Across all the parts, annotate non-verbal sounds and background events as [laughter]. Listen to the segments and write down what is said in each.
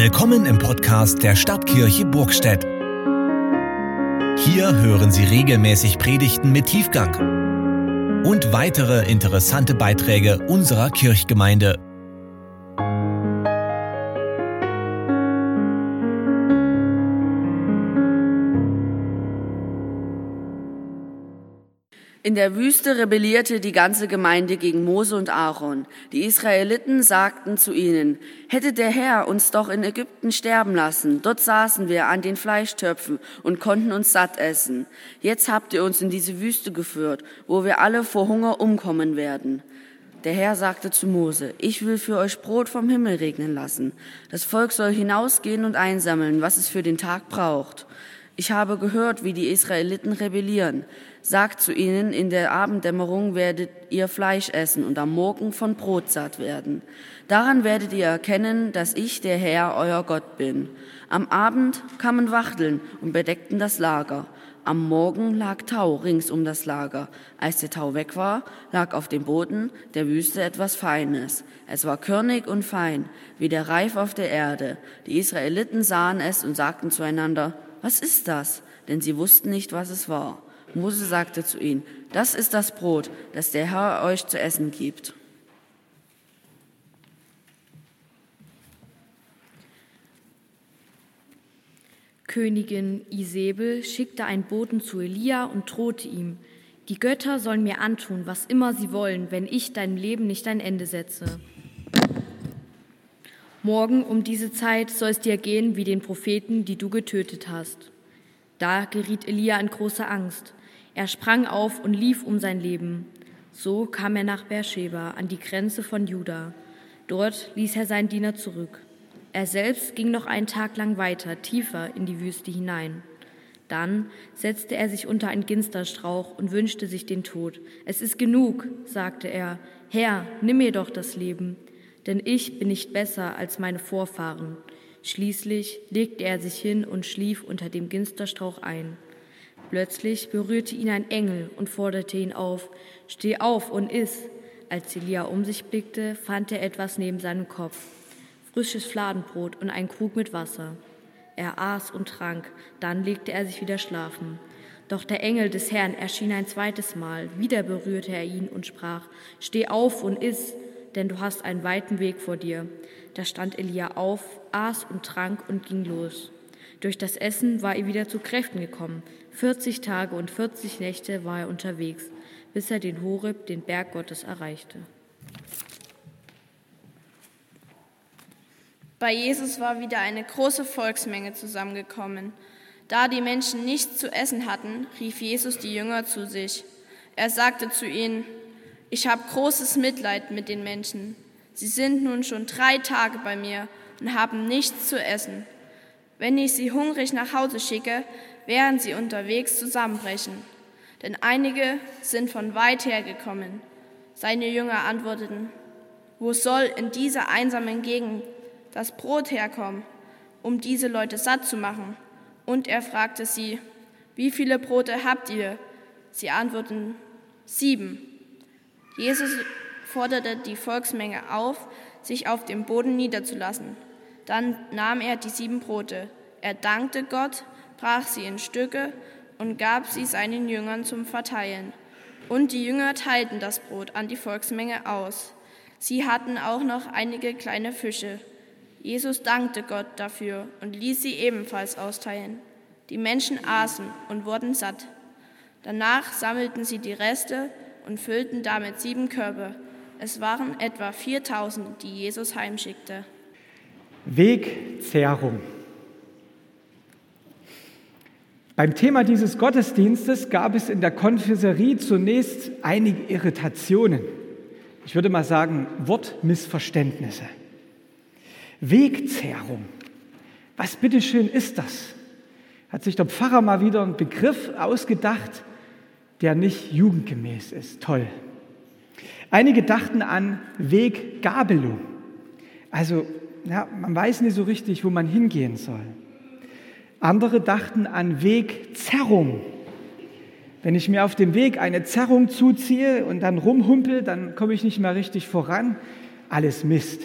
Willkommen im Podcast der Stadtkirche Burgstedt. Hier hören Sie regelmäßig Predigten mit Tiefgang und weitere interessante Beiträge unserer Kirchgemeinde. In der Wüste rebellierte die ganze Gemeinde gegen Mose und Aaron. Die Israeliten sagten zu ihnen, hätte der Herr uns doch in Ägypten sterben lassen. Dort saßen wir an den Fleischtöpfen und konnten uns satt essen. Jetzt habt ihr uns in diese Wüste geführt, wo wir alle vor Hunger umkommen werden. Der Herr sagte zu Mose, ich will für euch Brot vom Himmel regnen lassen. Das Volk soll hinausgehen und einsammeln, was es für den Tag braucht. Ich habe gehört, wie die Israeliten rebellieren sagt zu ihnen, in der Abenddämmerung werdet ihr Fleisch essen und am Morgen von Brot satt werden. Daran werdet ihr erkennen, dass ich der Herr, euer Gott bin. Am Abend kamen Wachteln und bedeckten das Lager. Am Morgen lag Tau rings um das Lager. Als der Tau weg war, lag auf dem Boden der Wüste etwas Feines. Es war körnig und fein, wie der Reif auf der Erde. Die Israeliten sahen es und sagten zueinander, was ist das? Denn sie wussten nicht, was es war. Mose sagte zu ihnen, das ist das Brot, das der Herr euch zu essen gibt. Königin Isabel schickte einen Boten zu Elia und drohte ihm, die Götter sollen mir antun, was immer sie wollen, wenn ich deinem Leben nicht ein Ende setze. Morgen um diese Zeit soll es dir gehen wie den Propheten, die du getötet hast. Da geriet Elia in große Angst. Er sprang auf und lief um sein Leben. So kam er nach Beersheba an die Grenze von Juda. Dort ließ er seinen Diener zurück. Er selbst ging noch einen Tag lang weiter, tiefer in die Wüste hinein. Dann setzte er sich unter einen Ginsterstrauch und wünschte sich den Tod. Es ist genug, sagte er. Herr, nimm mir doch das Leben, denn ich bin nicht besser als meine Vorfahren. Schließlich legte er sich hin und schlief unter dem Ginsterstrauch ein. Plötzlich berührte ihn ein Engel und forderte ihn auf, Steh auf und iss. Als Elia um sich blickte, fand er etwas neben seinem Kopf, frisches Fladenbrot und einen Krug mit Wasser. Er aß und trank, dann legte er sich wieder schlafen. Doch der Engel des Herrn erschien ein zweites Mal, wieder berührte er ihn und sprach, Steh auf und iss, denn du hast einen weiten Weg vor dir. Da stand Elia auf, aß und trank und ging los. Durch das Essen war er wieder zu Kräften gekommen. 40 Tage und 40 Nächte war er unterwegs, bis er den Horeb, den Berg Gottes, erreichte. Bei Jesus war wieder eine große Volksmenge zusammengekommen. Da die Menschen nichts zu essen hatten, rief Jesus die Jünger zu sich. Er sagte zu ihnen, ich habe großes Mitleid mit den Menschen. Sie sind nun schon drei Tage bei mir und haben nichts zu essen. Wenn ich sie hungrig nach Hause schicke, werden sie unterwegs zusammenbrechen. Denn einige sind von weit her gekommen. Seine Jünger antworteten, wo soll in dieser einsamen Gegend das Brot herkommen, um diese Leute satt zu machen? Und er fragte sie, wie viele Brote habt ihr? Sie antworteten, sieben. Jesus forderte die Volksmenge auf, sich auf dem Boden niederzulassen. Dann nahm er die sieben Brote. Er dankte Gott, brach sie in Stücke und gab sie seinen Jüngern zum Verteilen. Und die Jünger teilten das Brot an die Volksmenge aus. Sie hatten auch noch einige kleine Fische. Jesus dankte Gott dafür und ließ sie ebenfalls austeilen. Die Menschen aßen und wurden satt. Danach sammelten sie die Reste und füllten damit sieben Körbe. Es waren etwa 4000, die Jesus heimschickte. Wegzehrung. Beim Thema dieses Gottesdienstes gab es in der Konfiserie zunächst einige Irritationen. Ich würde mal sagen, Wortmissverständnisse. Wegzehrung. Was bitteschön ist das? Hat sich der Pfarrer mal wieder einen Begriff ausgedacht, der nicht jugendgemäß ist. Toll. Einige dachten an Weggabelung. Also ja, man weiß nicht so richtig, wo man hingehen soll. Andere dachten an Wegzerrung. Wenn ich mir auf dem Weg eine Zerrung zuziehe und dann rumhumpel, dann komme ich nicht mehr richtig voran. Alles Mist.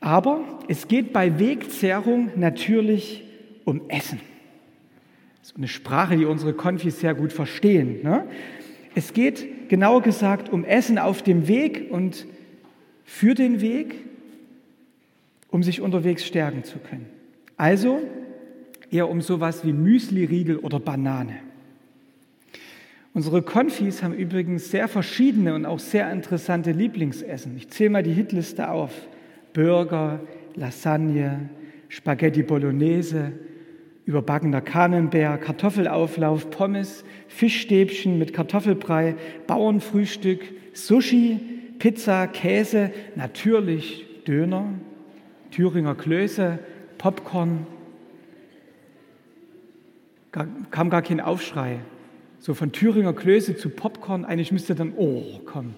Aber es geht bei Wegzehrung natürlich um Essen. Ist eine Sprache, die unsere Konfis sehr gut verstehen. Ne? Es geht genauer gesagt um Essen auf dem Weg und für den Weg, um sich unterwegs stärken zu können. Also eher um sowas wie Müsli-Riegel oder Banane. Unsere Konfis haben übrigens sehr verschiedene und auch sehr interessante Lieblingsessen. Ich zähle mal die Hitliste auf. Burger, Lasagne, Spaghetti Bolognese, überbackener Camembert, Kartoffelauflauf, Pommes, Fischstäbchen mit Kartoffelbrei, Bauernfrühstück, Sushi, Pizza, Käse, natürlich Döner, Thüringer Klöße, Popcorn. Kam gar kein Aufschrei. So von Thüringer Klöße zu Popcorn, eigentlich müsste dann Oh kommen.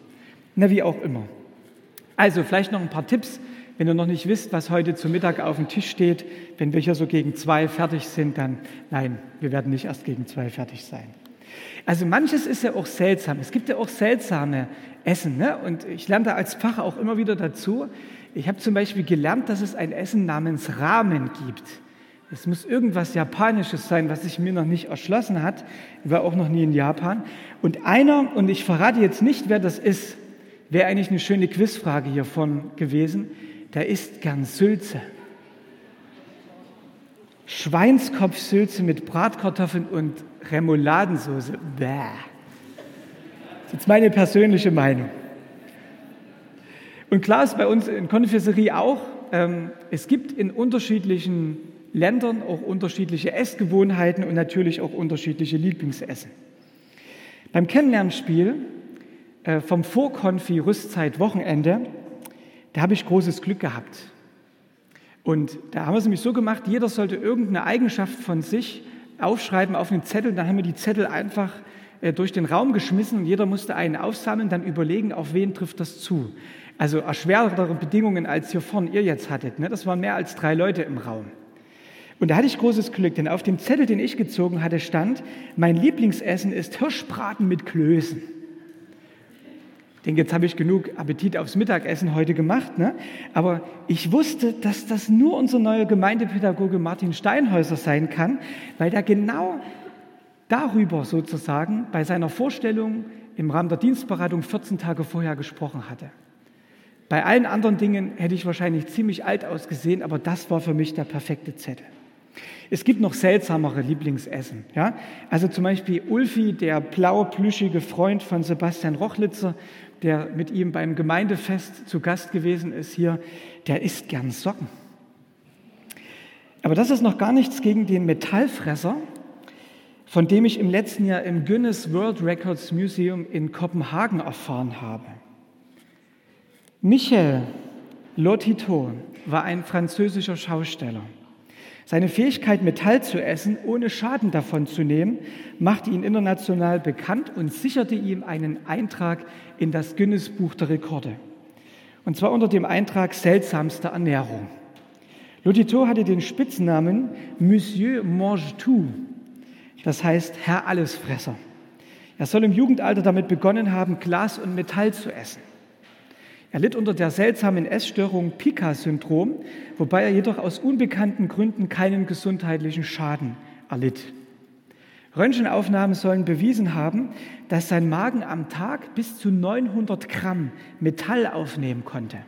Na, wie auch immer. Also vielleicht noch ein paar Tipps, wenn ihr noch nicht wisst, was heute zu Mittag auf dem Tisch steht. Wenn wir hier so gegen zwei fertig sind, dann nein, wir werden nicht erst gegen zwei fertig sein. Also manches ist ja auch seltsam. Es gibt ja auch seltsame Essen. Ne? Und ich lerne da als Pfarrer auch immer wieder dazu. Ich habe zum Beispiel gelernt, dass es ein Essen namens Ramen gibt. Es muss irgendwas Japanisches sein, was sich mir noch nicht erschlossen hat. Ich war auch noch nie in Japan. Und einer, und ich verrate jetzt nicht, wer das ist, wäre eigentlich eine schöne Quizfrage hiervon gewesen, der isst gern Sülze. Schweinskopfsülze mit Bratkartoffeln und Remouladensauce. Bäh. Das ist jetzt meine persönliche Meinung. Und klar ist bei uns in Konfessorie auch, ähm, es gibt in unterschiedlichen Ländern auch unterschiedliche Essgewohnheiten und natürlich auch unterschiedliche Lieblingsessen. Beim Kennenlernspiel äh, vom Vorkonfi Rüstzeit Wochenende, da habe ich großes Glück gehabt. Und da haben wir es nämlich so gemacht, jeder sollte irgendeine Eigenschaft von sich aufschreiben auf einen Zettel. Dann haben wir die Zettel einfach äh, durch den Raum geschmissen und jeder musste einen aufsammeln, dann überlegen, auf wen trifft das zu. Also erschwertere Bedingungen, als hier vorne ihr jetzt hattet. Ne? Das waren mehr als drei Leute im Raum. Und da hatte ich großes Glück, denn auf dem Zettel, den ich gezogen hatte, stand, mein Lieblingsessen ist Hirschbraten mit Klößen. Denke, jetzt habe ich genug Appetit aufs Mittagessen heute gemacht, ne? aber ich wusste, dass das nur unser neuer Gemeindepädagoge Martin Steinhäuser sein kann, weil der genau darüber sozusagen bei seiner Vorstellung im Rahmen der Dienstberatung 14 Tage vorher gesprochen hatte. Bei allen anderen Dingen hätte ich wahrscheinlich ziemlich alt ausgesehen, aber das war für mich der perfekte Zettel. Es gibt noch seltsamere Lieblingsessen. Ja? Also zum Beispiel Ulfi, der blauplüschige Freund von Sebastian Rochlitzer, der mit ihm beim Gemeindefest zu Gast gewesen ist hier, der isst gern Socken. Aber das ist noch gar nichts gegen den Metallfresser, von dem ich im letzten Jahr im Guinness World Records Museum in Kopenhagen erfahren habe. Michel Lotito war ein französischer Schausteller. Seine Fähigkeit, Metall zu essen, ohne Schaden davon zu nehmen, machte ihn international bekannt und sicherte ihm einen Eintrag in das Guinness-Buch der Rekorde. Und zwar unter dem Eintrag seltsamste Ernährung. Lotito hatte den Spitznamen Monsieur Mange Tout, das heißt Herr Allesfresser. Er soll im Jugendalter damit begonnen haben, Glas und Metall zu essen. Er litt unter der seltsamen Essstörung Pica-Syndrom, wobei er jedoch aus unbekannten Gründen keinen gesundheitlichen Schaden erlitt. Röntgenaufnahmen sollen bewiesen haben, dass sein Magen am Tag bis zu 900 Gramm Metall aufnehmen konnte.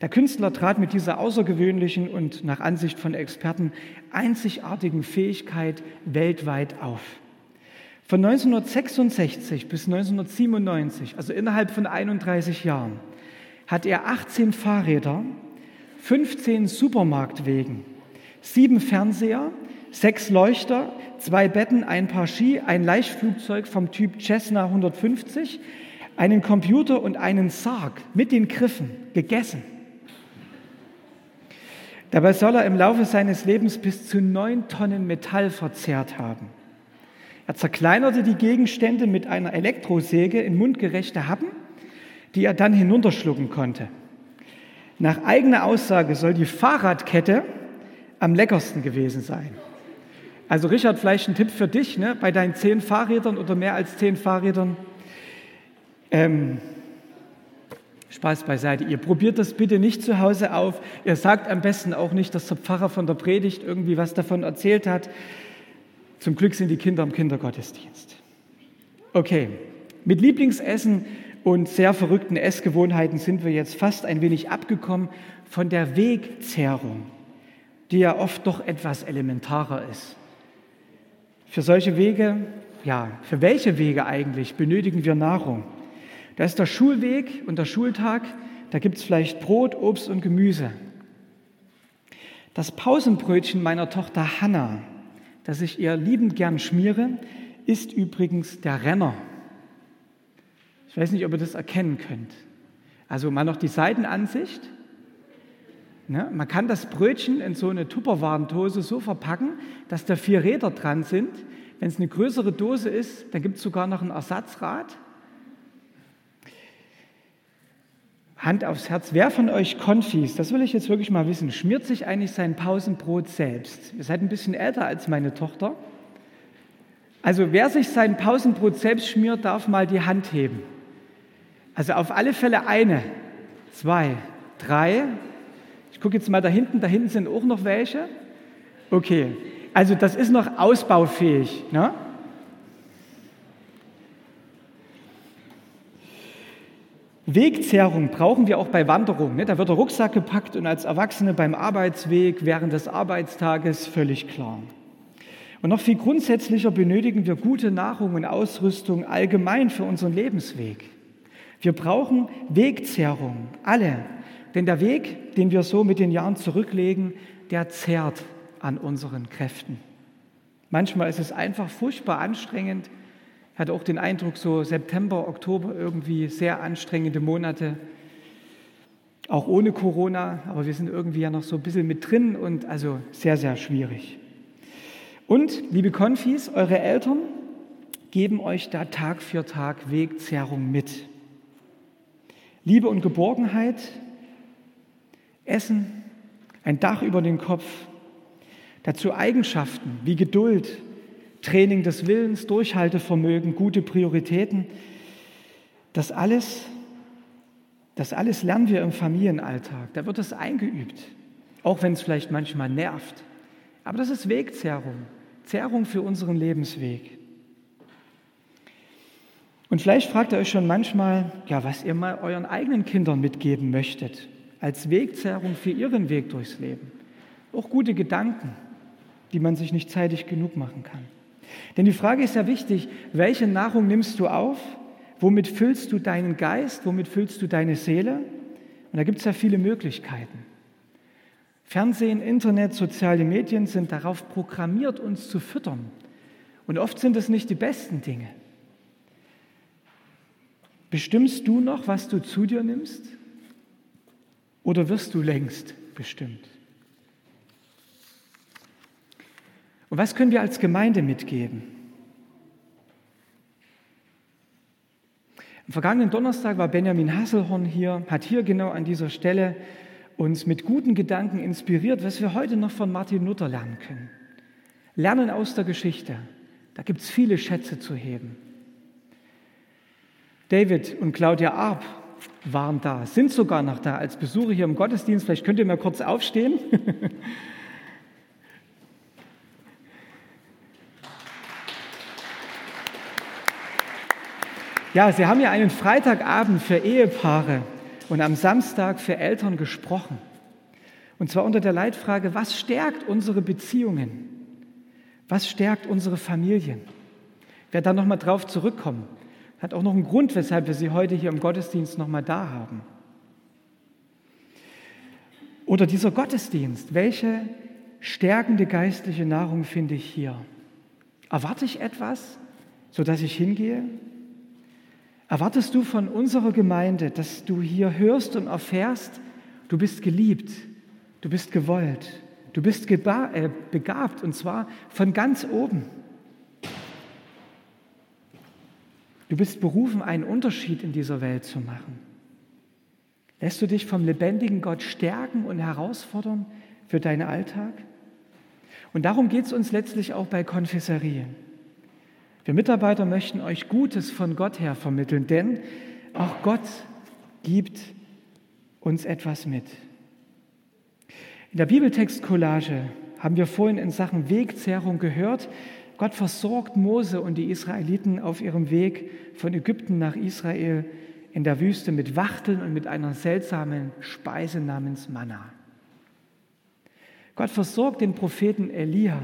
Der Künstler trat mit dieser außergewöhnlichen und nach Ansicht von Experten einzigartigen Fähigkeit weltweit auf. Von 1966 bis 1997, also innerhalb von 31 Jahren, hat er 18 Fahrräder, 15 Supermarktwegen, sieben Fernseher, sechs Leuchter, zwei Betten, ein paar Ski, ein Leichtflugzeug vom Typ Cessna 150, einen Computer und einen Sarg mit den Griffen gegessen. Dabei soll er im Laufe seines Lebens bis zu neun Tonnen Metall verzehrt haben. Er zerkleinerte die Gegenstände mit einer Elektrosäge in mundgerechte Happen die er dann hinunterschlucken konnte. Nach eigener Aussage soll die Fahrradkette am leckersten gewesen sein. Also Richard, vielleicht ein Tipp für dich, ne? bei deinen zehn Fahrrädern oder mehr als zehn Fahrrädern. Ähm, Spaß beiseite. Ihr probiert das bitte nicht zu Hause auf. Ihr sagt am besten auch nicht, dass der Pfarrer von der Predigt irgendwie was davon erzählt hat. Zum Glück sind die Kinder im Kindergottesdienst. Okay, mit Lieblingsessen und sehr verrückten Essgewohnheiten sind wir jetzt fast ein wenig abgekommen von der Wegzehrung, die ja oft doch etwas elementarer ist. Für solche Wege, ja, für welche Wege eigentlich benötigen wir Nahrung? Da ist der Schulweg und der Schultag, da gibt es vielleicht Brot, Obst und Gemüse. Das Pausenbrötchen meiner Tochter Hanna, das ich ihr liebend gern schmiere, ist übrigens der Renner. Ich weiß nicht, ob ihr das erkennen könnt. Also mal noch die Seitenansicht. Ne? Man kann das Brötchen in so eine Tupperwarendose so verpacken, dass da vier Räder dran sind. Wenn es eine größere Dose ist, dann gibt es sogar noch ein Ersatzrad. Hand aufs Herz, wer von euch Konfis, das will ich jetzt wirklich mal wissen, schmiert sich eigentlich sein Pausenbrot selbst? Ihr seid ein bisschen älter als meine Tochter. Also wer sich sein Pausenbrot selbst schmiert, darf mal die Hand heben. Also auf alle Fälle eine, zwei, drei. Ich gucke jetzt mal da hinten, da hinten sind auch noch welche. Okay, also das ist noch ausbaufähig. Ne? Wegzehrung brauchen wir auch bei Wanderungen. Ne? Da wird der Rucksack gepackt und als Erwachsene beim Arbeitsweg während des Arbeitstages völlig klar. Und noch viel grundsätzlicher benötigen wir gute Nahrung und Ausrüstung allgemein für unseren Lebensweg. Wir brauchen Wegzehrung, alle. Denn der Weg, den wir so mit den Jahren zurücklegen, der zehrt an unseren Kräften. Manchmal ist es einfach furchtbar anstrengend, hatte auch den Eindruck, so September, Oktober irgendwie sehr anstrengende Monate, auch ohne Corona, aber wir sind irgendwie ja noch so ein bisschen mit drin und also sehr, sehr schwierig. Und, liebe Konfis, eure Eltern geben euch da Tag für Tag Wegzehrung mit. Liebe und Geborgenheit, Essen, ein Dach über den Kopf, dazu Eigenschaften wie Geduld, Training des Willens, Durchhaltevermögen, gute Prioritäten. Das alles, das alles lernen wir im Familienalltag. Da wird es eingeübt, auch wenn es vielleicht manchmal nervt. Aber das ist Wegzehrung, Zehrung für unseren Lebensweg. Und vielleicht fragt ihr euch schon manchmal, ja, was ihr mal euren eigenen Kindern mitgeben möchtet, als Wegzehrung für ihren Weg durchs Leben. Auch gute Gedanken, die man sich nicht zeitig genug machen kann. Denn die Frage ist ja wichtig, welche Nahrung nimmst du auf? Womit füllst du deinen Geist? Womit füllst du deine Seele? Und da gibt es ja viele Möglichkeiten. Fernsehen, Internet, soziale Medien sind darauf programmiert, uns zu füttern. Und oft sind es nicht die besten Dinge. Bestimmst du noch, was du zu dir nimmst? Oder wirst du längst bestimmt? Und was können wir als Gemeinde mitgeben? Am vergangenen Donnerstag war Benjamin Hasselhorn hier, hat hier genau an dieser Stelle uns mit guten Gedanken inspiriert, was wir heute noch von Martin Luther lernen können. Lernen aus der Geschichte. Da gibt es viele Schätze zu heben. David und Claudia Arp waren da, sind sogar noch da als Besucher hier im Gottesdienst. Vielleicht könnt ihr mal kurz aufstehen. [laughs] Ja, Sie haben ja einen Freitagabend für Ehepaare und am Samstag für Eltern gesprochen. Und zwar unter der Leitfrage, was stärkt unsere Beziehungen? Was stärkt unsere Familien? Ich werde da nochmal drauf zurückkommen. Hat auch noch einen Grund, weshalb wir Sie heute hier im Gottesdienst nochmal da haben. Oder dieser Gottesdienst, welche stärkende geistliche Nahrung finde ich hier? Erwarte ich etwas, sodass ich hingehe? Erwartest du von unserer Gemeinde, dass du hier hörst und erfährst, du bist geliebt, du bist gewollt, du bist äh, begabt und zwar von ganz oben. Du bist berufen, einen Unterschied in dieser Welt zu machen. Lässt du dich vom lebendigen Gott stärken und herausfordern für deinen Alltag? Und darum geht es uns letztlich auch bei Konfesserien. Wir Mitarbeiter möchten euch Gutes von Gott her vermitteln, denn auch Gott gibt uns etwas mit. In der Bibeltextcollage haben wir vorhin in Sachen Wegzehrung gehört. Gott versorgt Mose und die Israeliten auf ihrem Weg von Ägypten nach Israel in der Wüste mit Wachteln und mit einer seltsamen Speise namens Manna. Gott versorgt den Propheten Elia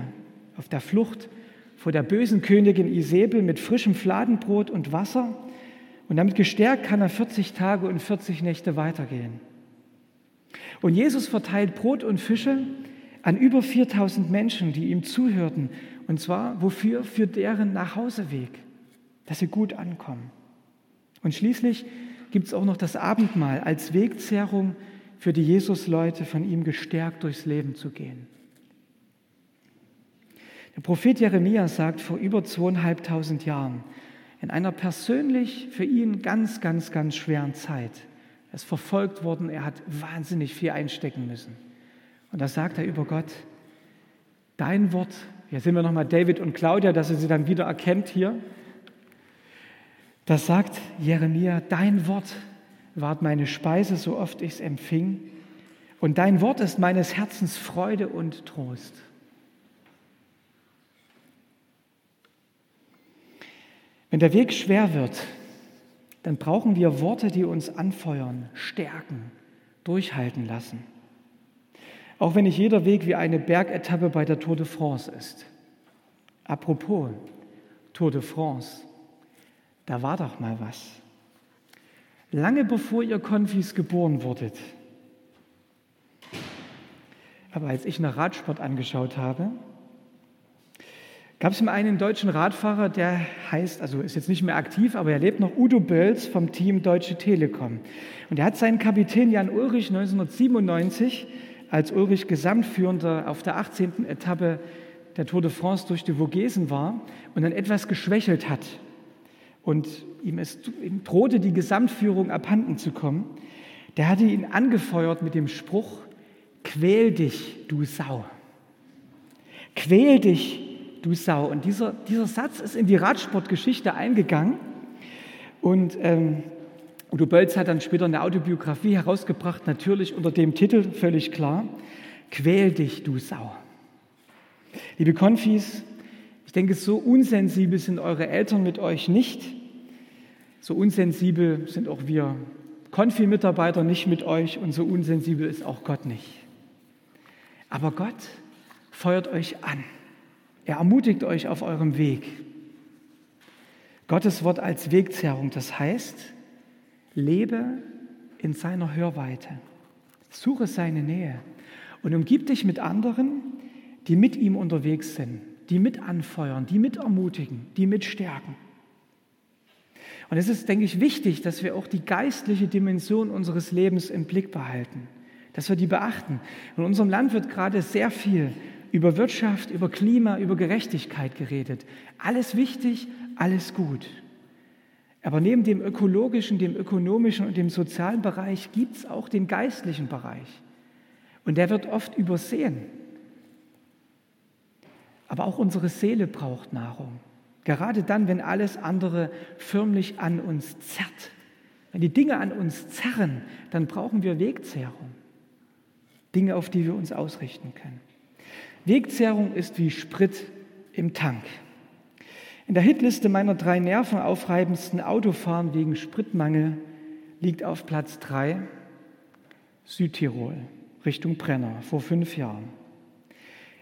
auf der Flucht vor der bösen Königin Isabel mit frischem Fladenbrot und Wasser und damit gestärkt kann er 40 Tage und 40 Nächte weitergehen. Und Jesus verteilt Brot und Fische an über 4000 Menschen, die ihm zuhörten. Und zwar wofür? Für deren Nachhauseweg, dass sie gut ankommen. Und schließlich gibt es auch noch das Abendmahl als Wegzehrung für die Jesus-Leute, von ihm gestärkt durchs Leben zu gehen. Der Prophet Jeremia sagt vor über zweieinhalbtausend Jahren, in einer persönlich für ihn ganz, ganz, ganz schweren Zeit, er ist verfolgt worden, er hat wahnsinnig viel einstecken müssen. Und da sagt er über Gott, dein Wort, hier sehen wir nochmal David und Claudia, dass er sie dann wieder erkennt hier. Das sagt Jeremia, dein Wort ward meine Speise, so oft ich es empfing. Und dein Wort ist meines Herzens Freude und Trost. Wenn der Weg schwer wird, dann brauchen wir Worte, die uns anfeuern, stärken, durchhalten lassen. Auch wenn nicht jeder Weg wie eine Bergetappe bei der Tour de France ist. Apropos Tour de France, da war doch mal was. Lange bevor ihr Konfis geboren wurdet. Aber als ich nach Radsport angeschaut habe, gab es mal einen deutschen Radfahrer, der heißt, also ist jetzt nicht mehr aktiv, aber er lebt noch, Udo Bölz vom Team Deutsche Telekom. Und er hat seinen Kapitän Jan Ulrich 1997 als Ulrich Gesamtführender auf der 18. Etappe der Tour de France durch die Vogesen war und dann etwas geschwächelt hat. Und ihm, ist, ihm drohte die Gesamtführung abhanden zu kommen. Der hatte ihn angefeuert mit dem Spruch, quäl dich, du Sau. Quäl dich, du Sau. Und dieser, dieser Satz ist in die Radsportgeschichte eingegangen. Und ähm, Udo Bölz hat dann später eine Autobiografie herausgebracht, natürlich unter dem Titel, völlig klar, Quäl dich, du Sau. Liebe Konfis, ich denke, so unsensibel sind eure Eltern mit euch nicht. So unsensibel sind auch wir Konfi-Mitarbeiter nicht mit euch und so unsensibel ist auch Gott nicht. Aber Gott feuert euch an. Er ermutigt euch auf eurem Weg. Gottes Wort als Wegzerrung, das heißt, lebe in seiner Hörweite, suche seine Nähe und umgib dich mit anderen, die mit ihm unterwegs sind, die mit anfeuern, die mit ermutigen, die mit stärken. Und es ist, denke ich, wichtig, dass wir auch die geistliche Dimension unseres Lebens im Blick behalten, dass wir die beachten. In unserem Land wird gerade sehr viel über Wirtschaft, über Klima, über Gerechtigkeit geredet. Alles wichtig, alles gut. Aber neben dem ökologischen, dem ökonomischen und dem sozialen Bereich gibt es auch den geistlichen Bereich. Und der wird oft übersehen. Aber auch unsere Seele braucht Nahrung. Gerade dann, wenn alles andere förmlich an uns zerrt. Wenn die Dinge an uns zerren, dann brauchen wir Wegzehrung. Dinge, auf die wir uns ausrichten können. Wegzehrung ist wie Sprit im Tank. In der Hitliste meiner drei nervenaufreibendsten Autofahren wegen Spritmangel liegt auf Platz drei Südtirol Richtung Brenner vor fünf Jahren.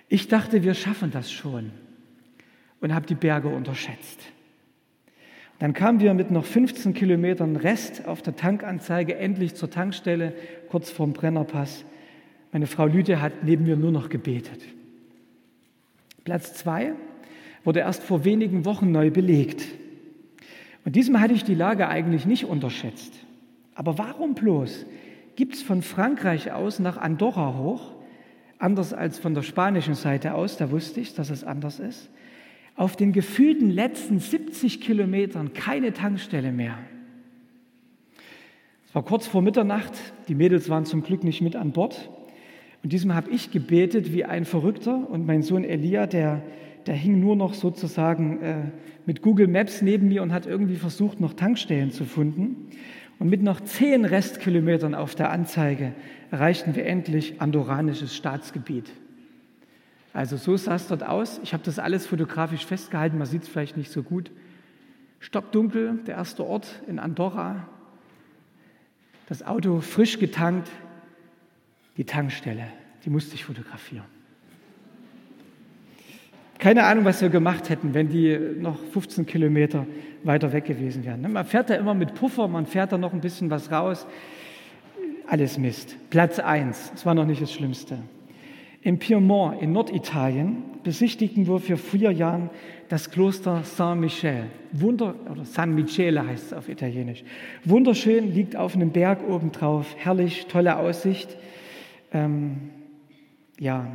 Ich dachte, wir schaffen das schon und habe die Berge unterschätzt. Dann kamen wir mit noch 15 Kilometern Rest auf der Tankanzeige endlich zur Tankstelle kurz vorm Brennerpass. Meine Frau Lüde hat neben mir nur noch gebetet. Platz zwei wurde erst vor wenigen Wochen neu belegt. Und diesem hatte ich die Lage eigentlich nicht unterschätzt. Aber warum bloß gibt es von Frankreich aus nach Andorra hoch, anders als von der spanischen Seite aus, da wusste ich, dass es anders ist, auf den gefühlten letzten 70 Kilometern keine Tankstelle mehr. Es war kurz vor Mitternacht, die Mädels waren zum Glück nicht mit an Bord. Und diesem habe ich gebetet wie ein Verrückter und mein Sohn Elia, der, der hing nur noch sozusagen äh, mit Google Maps neben mir und hat irgendwie versucht, noch Tankstellen zu finden. Und mit noch zehn Restkilometern auf der Anzeige erreichten wir endlich andorranisches Staatsgebiet. Also so sah es dort aus. Ich habe das alles fotografisch festgehalten, man sieht es vielleicht nicht so gut. Stockdunkel, der erste Ort in Andorra. Das Auto frisch getankt, die Tankstelle, die musste ich fotografieren. Keine Ahnung, was wir gemacht hätten, wenn die noch 15 Kilometer weiter weg gewesen wären. Man fährt da immer mit Puffer, man fährt da noch ein bisschen was raus. Alles Mist. Platz 1, das war noch nicht das Schlimmste. Im Piemont in Norditalien besichtigten wir für vier Jahren das Kloster Saint-Michel. Wunder, oder San Michele heißt es auf Italienisch. Wunderschön, liegt auf einem Berg obendrauf, herrlich, tolle Aussicht. Ähm, ja,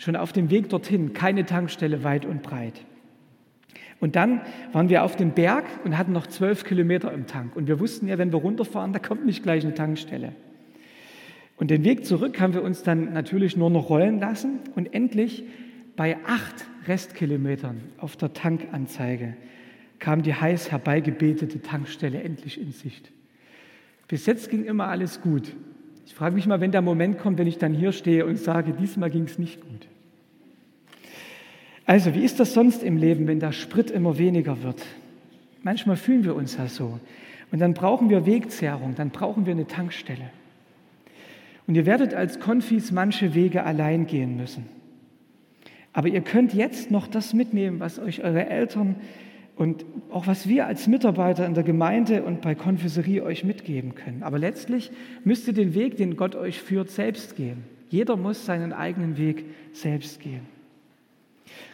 schon auf dem Weg dorthin, keine Tankstelle weit und breit. Und dann waren wir auf dem Berg und hatten noch zwölf Kilometer im Tank. Und wir wussten ja, wenn wir runterfahren, da kommt nicht gleich eine Tankstelle. Und den Weg zurück haben wir uns dann natürlich nur noch rollen lassen und endlich bei acht Restkilometern auf der Tankanzeige kam die heiß herbeigebetete Tankstelle endlich in Sicht. Bis jetzt ging immer alles gut. Ich frage mich mal, wenn der Moment kommt, wenn ich dann hier stehe und sage, diesmal ging es nicht gut. Also, wie ist das sonst im Leben, wenn der Sprit immer weniger wird? Manchmal fühlen wir uns ja so. Und dann brauchen wir Wegzehrung, dann brauchen wir eine Tankstelle. Und ihr werdet als Konfis manche Wege allein gehen müssen. Aber ihr könnt jetzt noch das mitnehmen, was euch eure Eltern und auch was wir als Mitarbeiter in der Gemeinde und bei Konfiserie euch mitgeben können. Aber letztlich müsst ihr den Weg, den Gott euch führt, selbst gehen. Jeder muss seinen eigenen Weg selbst gehen.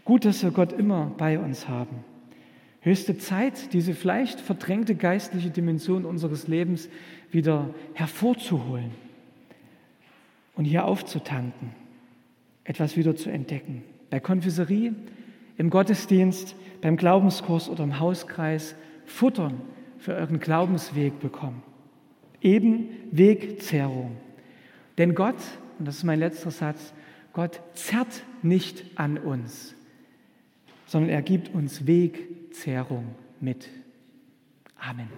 Gut, dass wir Gott immer bei uns haben. Höchste Zeit, diese vielleicht verdrängte geistliche Dimension unseres Lebens wieder hervorzuholen und hier aufzutanken, etwas wieder zu entdecken. Bei Konfiserie, im Gottesdienst, beim Glaubenskurs oder im Hauskreis Futtern für euren Glaubensweg bekommen. Eben Wegzehrung. Denn Gott, und das ist mein letzter Satz, Gott zerrt nicht an uns, sondern er gibt uns Wegzehrung mit. Amen.